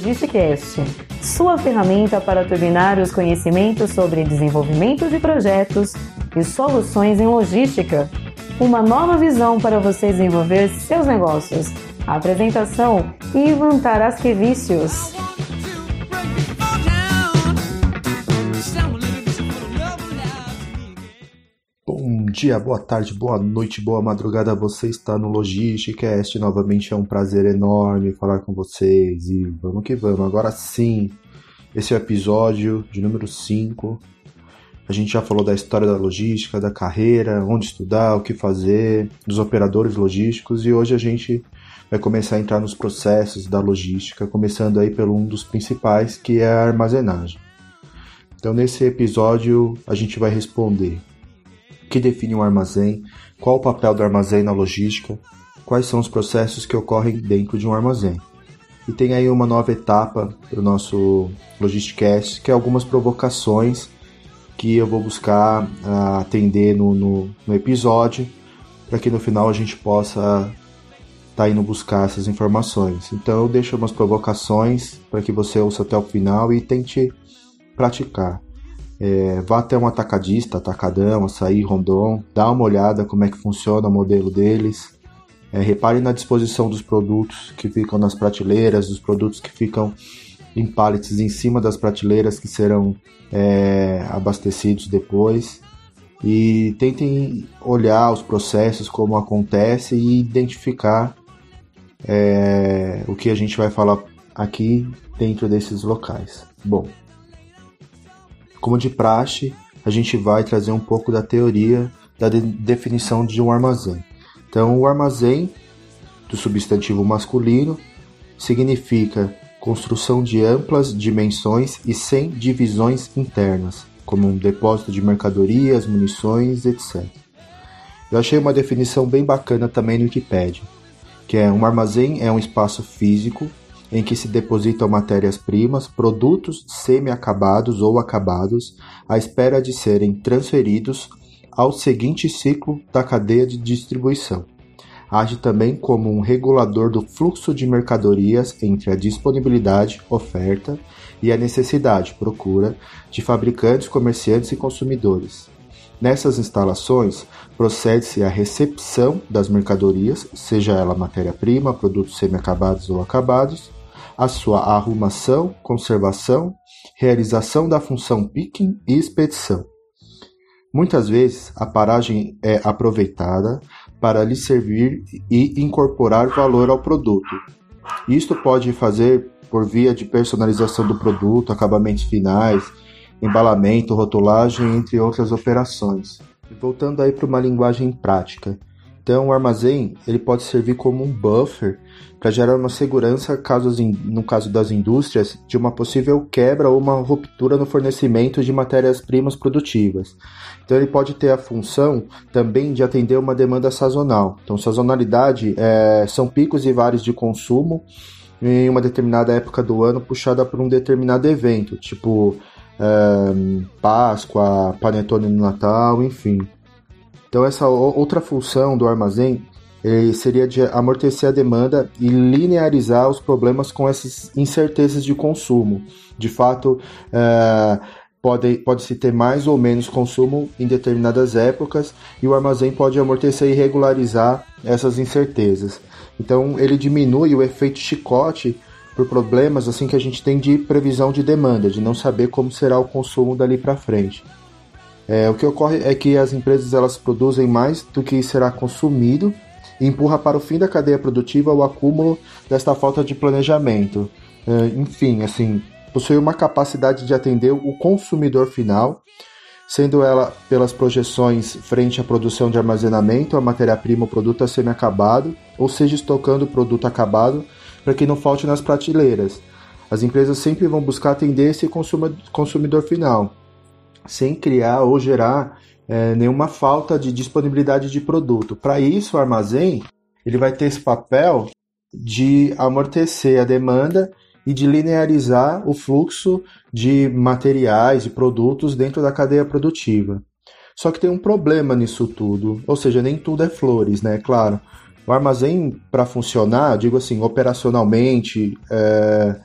Logisticast, sua ferramenta para turbinar os conhecimentos sobre desenvolvimento de projetos e soluções em logística. Uma nova visão para você desenvolver seus negócios. apresentação Ivan Tarasquevicius. Dia, boa tarde, boa noite, boa madrugada. Você está no Logisticast. Novamente é um prazer enorme falar com vocês e vamos que vamos. Agora sim, esse é o episódio de número 5. A gente já falou da história da logística, da carreira, onde estudar, o que fazer, dos operadores logísticos e hoje a gente vai começar a entrar nos processos da logística, começando aí pelo um dos principais, que é a armazenagem. Então nesse episódio a gente vai responder que define um armazém, qual o papel do armazém na logística, quais são os processos que ocorrem dentro de um armazém. E tem aí uma nova etapa para o nosso Logisticast, que é algumas provocações que eu vou buscar uh, atender no, no, no episódio, para que no final a gente possa estar tá indo buscar essas informações. Então eu deixo umas provocações para que você ouça até o final e tente praticar. É, vá até um atacadista, atacadão, açaí, rondon, dá uma olhada como é que funciona o modelo deles. É, repare na disposição dos produtos que ficam nas prateleiras, dos produtos que ficam em pallets em cima das prateleiras que serão é, abastecidos depois. E tentem olhar os processos, como acontece e identificar é, o que a gente vai falar aqui dentro desses locais. Bom, como de praxe, a gente vai trazer um pouco da teoria da de definição de um armazém. Então, o armazém, do substantivo masculino, significa construção de amplas dimensões e sem divisões internas, como um depósito de mercadorias, munições, etc. Eu achei uma definição bem bacana também no Wikipedia, que é um armazém é um espaço físico em que se depositam matérias-primas, produtos semi-acabados ou acabados, à espera de serem transferidos ao seguinte ciclo da cadeia de distribuição. Age também como um regulador do fluxo de mercadorias entre a disponibilidade, oferta, e a necessidade, procura, de fabricantes, comerciantes e consumidores. Nessas instalações, procede-se à recepção das mercadorias, seja ela matéria-prima, produtos semi-acabados ou acabados, a sua arrumação, conservação, realização da função picking e expedição. Muitas vezes a paragem é aproveitada para lhe servir e incorporar valor ao produto. Isto pode fazer por via de personalização do produto, acabamentos finais, embalamento, rotulagem, entre outras operações. Voltando aí para uma linguagem prática, então, o armazém ele pode servir como um buffer para gerar uma segurança, caso, no caso das indústrias, de uma possível quebra ou uma ruptura no fornecimento de matérias-primas produtivas. Então, ele pode ter a função também de atender uma demanda sazonal. Então, sazonalidade é, são picos e vales de consumo em uma determinada época do ano puxada por um determinado evento, tipo é, Páscoa, Panetone no Natal, enfim. Então essa outra função do armazém eh, seria de amortecer a demanda e linearizar os problemas com essas incertezas de consumo. De fato, eh, pode, pode se ter mais ou menos consumo em determinadas épocas e o armazém pode amortecer e regularizar essas incertezas. Então ele diminui o efeito chicote por problemas assim que a gente tem de previsão de demanda, de não saber como será o consumo dali para frente. É, o que ocorre é que as empresas elas produzem mais do que será consumido e empurra para o fim da cadeia produtiva o acúmulo desta falta de planejamento. É, enfim, assim, possui uma capacidade de atender o consumidor final, sendo ela pelas projeções frente à produção de armazenamento, a matéria-prima, o produto a semi-acabado, ou seja, estocando o produto acabado para que não falte nas prateleiras. As empresas sempre vão buscar atender esse consumidor final sem criar ou gerar é, nenhuma falta de disponibilidade de produto. Para isso, o armazém ele vai ter esse papel de amortecer a demanda e de linearizar o fluxo de materiais e produtos dentro da cadeia produtiva. Só que tem um problema nisso tudo, ou seja, nem tudo é flores, né? Claro, o armazém para funcionar, digo assim, operacionalmente, é,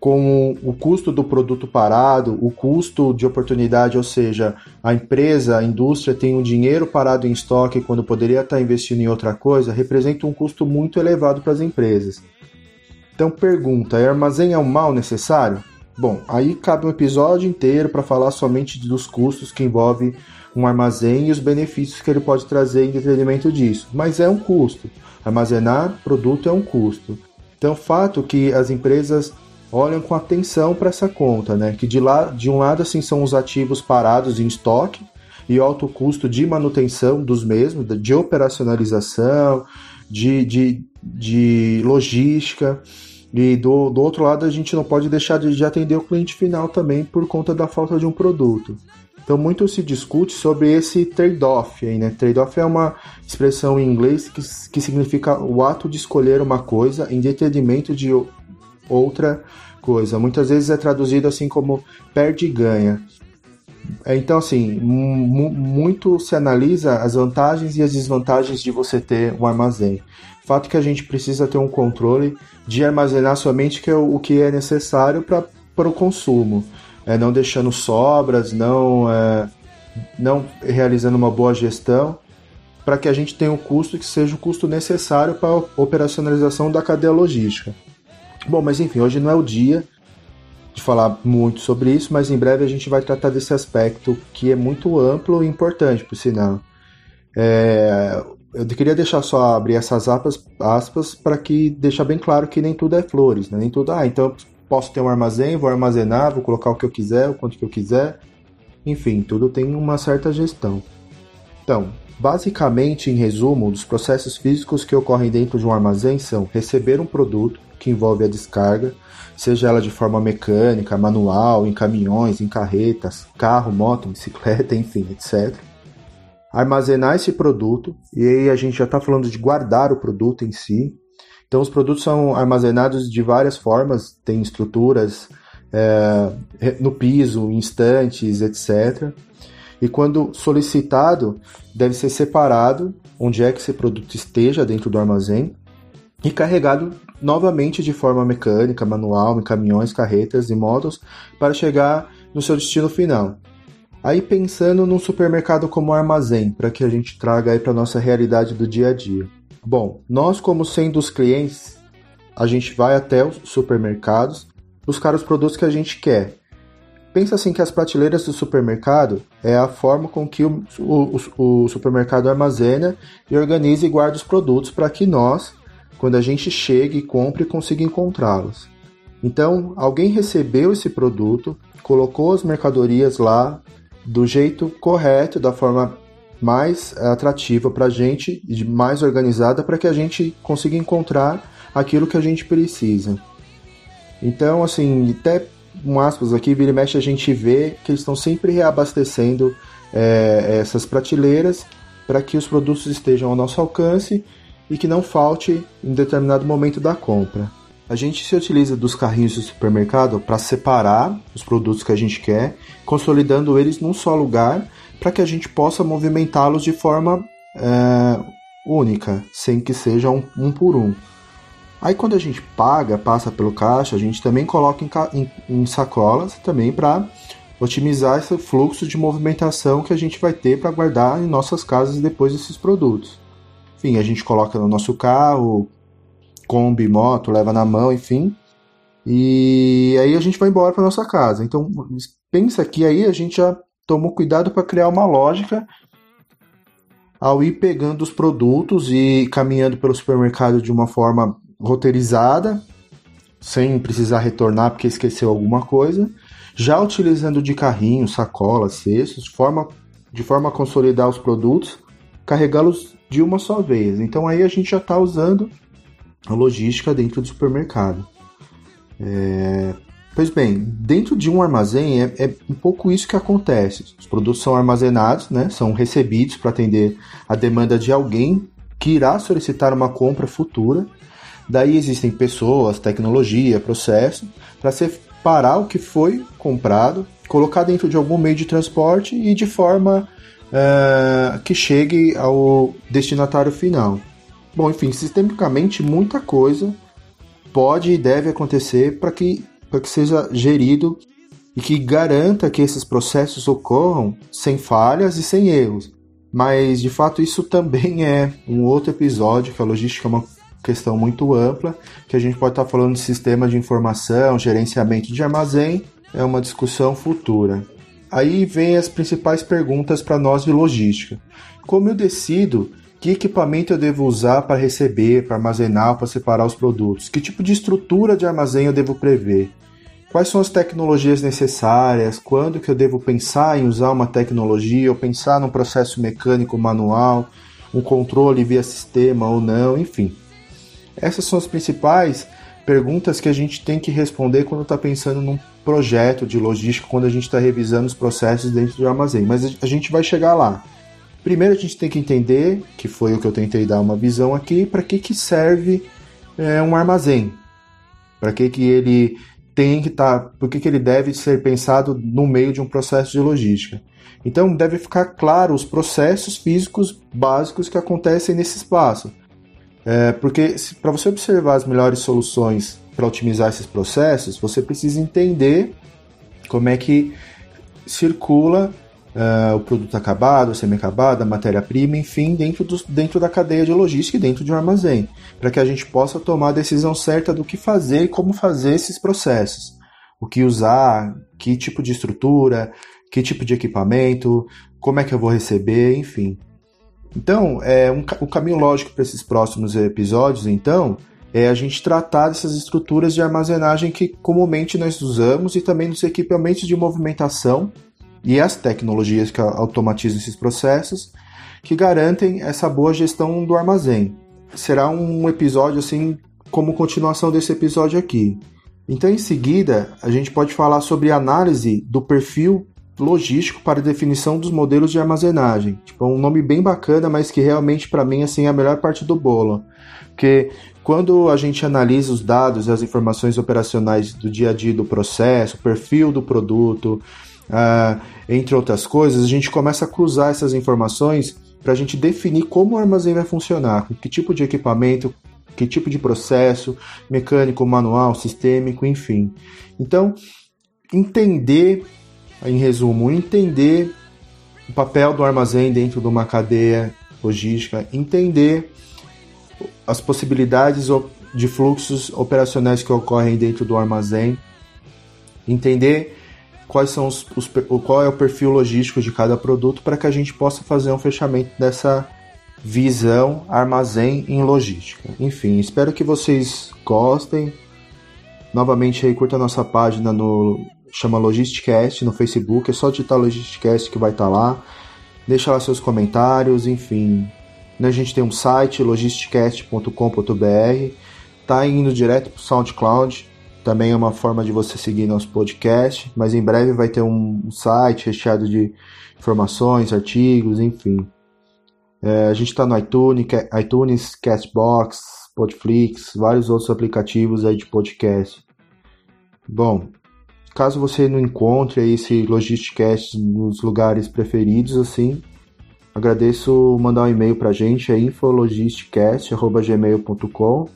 com o custo do produto parado, o custo de oportunidade, ou seja, a empresa, a indústria tem um dinheiro parado em estoque quando poderia estar investindo em outra coisa, representa um custo muito elevado para as empresas. Então, pergunta: armazém é um mal necessário? Bom, aí cabe um episódio inteiro para falar somente dos custos que envolve um armazém e os benefícios que ele pode trazer em detrimento disso. Mas é um custo. Armazenar produto é um custo. Então, fato que as empresas olham com atenção para essa conta, né? Que de, lá, de um lado assim são os ativos parados em estoque e alto custo de manutenção dos mesmos, de operacionalização, de, de, de logística. E do, do outro lado, a gente não pode deixar de, de atender o cliente final também por conta da falta de um produto. Então, muito se discute sobre esse trade-off. Né? Trade-off é uma expressão em inglês que, que significa o ato de escolher uma coisa em detrimento de outra coisa. Muitas vezes é traduzido assim como perde e ganha. É, então, assim, muito se analisa as vantagens e as desvantagens de você ter um armazém. Fato que a gente precisa ter um controle de armazenar somente que é o que é necessário para o consumo, é, não deixando sobras, não, é, não realizando uma boa gestão, para que a gente tenha o custo que seja o custo necessário para a operacionalização da cadeia logística. Bom, mas enfim, hoje não é o dia de falar muito sobre isso, mas em breve a gente vai tratar desse aspecto que é muito amplo e importante, por sinal. É, eu queria deixar só abrir essas aspas, aspas para que deixar bem claro que nem tudo é flores, né? nem tudo. Ah, então posso ter um armazém, vou armazenar, vou colocar o que eu quiser, o quanto que eu quiser. Enfim, tudo tem uma certa gestão. Então, basicamente, em resumo, os processos físicos que ocorrem dentro de um armazém são receber um produto, que envolve a descarga, seja ela de forma mecânica, manual, em caminhões, em carretas, carro, moto, bicicleta, enfim, etc. Armazenar esse produto, e aí a gente já está falando de guardar o produto em si. Então, os produtos são armazenados de várias formas, tem estruturas é, no piso, em estantes, etc. E quando solicitado, deve ser separado onde é que esse produto esteja dentro do armazém e carregado novamente de forma mecânica, manual, em caminhões, carretas e motos, para chegar no seu destino final. Aí pensando num supermercado como armazém, para que a gente traga aí para nossa realidade do dia a dia. Bom, nós como sendo os clientes, a gente vai até os supermercados buscar os produtos que a gente quer. Pensa assim que as prateleiras do supermercado é a forma com que o, o, o supermercado armazena e organiza e guarda os produtos para que nós, quando a gente chega e compra e consiga encontrá-los. Então, alguém recebeu esse produto, colocou as mercadorias lá do jeito correto, da forma mais atrativa para a gente e mais organizada para que a gente consiga encontrar aquilo que a gente precisa. Então, assim, até um aspas aqui, vira e mexe, a gente vê que eles estão sempre reabastecendo é, essas prateleiras para que os produtos estejam ao nosso alcance e que não falte em determinado momento da compra. A gente se utiliza dos carrinhos do supermercado para separar os produtos que a gente quer, consolidando eles num só lugar para que a gente possa movimentá-los de forma é, única, sem que seja um, um, por um. Aí quando a gente paga, passa pelo caixa, a gente também coloca em, em, em sacolas também para otimizar esse fluxo de movimentação que a gente vai ter para guardar em nossas casas depois desses produtos. Enfim, a gente coloca no nosso carro, Kombi, moto, leva na mão, enfim. E aí a gente vai embora para nossa casa. Então, pensa que aí a gente já tomou cuidado para criar uma lógica ao ir pegando os produtos e caminhando pelo supermercado de uma forma roteirizada, sem precisar retornar porque esqueceu alguma coisa, já utilizando de carrinho, sacolas, cestos, de forma, de forma a consolidar os produtos, carregá-los de uma só vez. Então aí a gente já está usando a logística dentro do supermercado. É... Pois bem, dentro de um armazém é, é, um pouco isso que acontece. Os produtos são armazenados, né, são recebidos para atender a demanda de alguém que irá solicitar uma compra futura. Daí existem pessoas, tecnologia, processo para separar o que foi comprado, colocar dentro de algum meio de transporte e de forma uh, que chegue ao destinatário final. Bom, enfim, sistemicamente muita coisa pode e deve acontecer para que que seja gerido e que garanta que esses processos ocorram sem falhas e sem erros. Mas de fato isso também é um outro episódio, que a logística é uma questão muito ampla, que a gente pode estar falando de sistema de informação, gerenciamento de armazém, é uma discussão futura. Aí vem as principais perguntas para nós de logística. Como eu decido que equipamento eu devo usar para receber, para armazenar, para separar os produtos? Que tipo de estrutura de armazém eu devo prever? Quais são as tecnologias necessárias? Quando que eu devo pensar em usar uma tecnologia ou pensar num processo mecânico manual, um controle via sistema ou não, enfim. Essas são as principais perguntas que a gente tem que responder quando está pensando num projeto de logística, quando a gente está revisando os processos dentro do armazém. Mas a gente vai chegar lá. Primeiro a gente tem que entender, que foi o que eu tentei dar uma visão aqui, para que, que serve é, um armazém. Para que, que ele tem que estar, tá, por que, que ele deve ser pensado no meio de um processo de logística. Então deve ficar claro os processos físicos básicos que acontecem nesse espaço. É, porque para você observar as melhores soluções para otimizar esses processos, você precisa entender como é que circula uh, o produto acabado, o semi-acabado, a matéria-prima, enfim, dentro, do, dentro da cadeia de logística e dentro de um armazém, para que a gente possa tomar a decisão certa do que fazer e como fazer esses processos. O que usar, que tipo de estrutura, que tipo de equipamento, como é que eu vou receber, enfim. Então, é um, o caminho lógico para esses próximos episódios, então, é a gente tratar dessas estruturas de armazenagem que comumente nós usamos e também dos equipamentos de movimentação e as tecnologias que automatizam esses processos que garantem essa boa gestão do armazém. Será um episódio assim como continuação desse episódio aqui. Então, em seguida, a gente pode falar sobre análise do perfil logístico para definição dos modelos de armazenagem. Tipo, é um nome bem bacana, mas que realmente para mim assim é a melhor parte do bolo. Porque quando a gente analisa os dados e as informações operacionais do dia a dia do processo, perfil do produto, uh, entre outras coisas, a gente começa a cruzar essas informações para a gente definir como o armazém vai funcionar, com que tipo de equipamento, que tipo de processo, mecânico, manual, sistêmico, enfim. Então, entender em resumo, entender o papel do armazém dentro de uma cadeia logística, entender as possibilidades de fluxos operacionais que ocorrem dentro do armazém, entender quais são os, os, qual é o perfil logístico de cada produto para que a gente possa fazer um fechamento dessa visão armazém em logística. Enfim, espero que vocês gostem. Novamente aí curta a nossa página no chama Logisticast no Facebook, é só digitar Logisticast que vai estar tá lá. Deixa lá seus comentários, enfim. A gente tem um site, logisticast.com.br. Tá indo direto pro SoundCloud. Também é uma forma de você seguir nosso podcast. Mas em breve vai ter um site recheado de informações, artigos, enfim. É, a gente está no iTunes, iTunes, Castbox, Podflix, vários outros aplicativos aí de podcast. Bom, Caso você não encontre esse Logisticast nos lugares preferidos, assim, agradeço mandar um e-mail pra gente, é infologisticast.gmail.com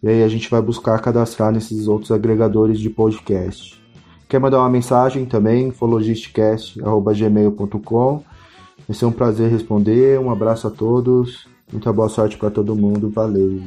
e aí a gente vai buscar cadastrar nesses outros agregadores de podcast. Quer mandar uma mensagem também, infologisticast.gmail.com Vai ser um prazer responder, um abraço a todos, muita boa sorte para todo mundo, valeu!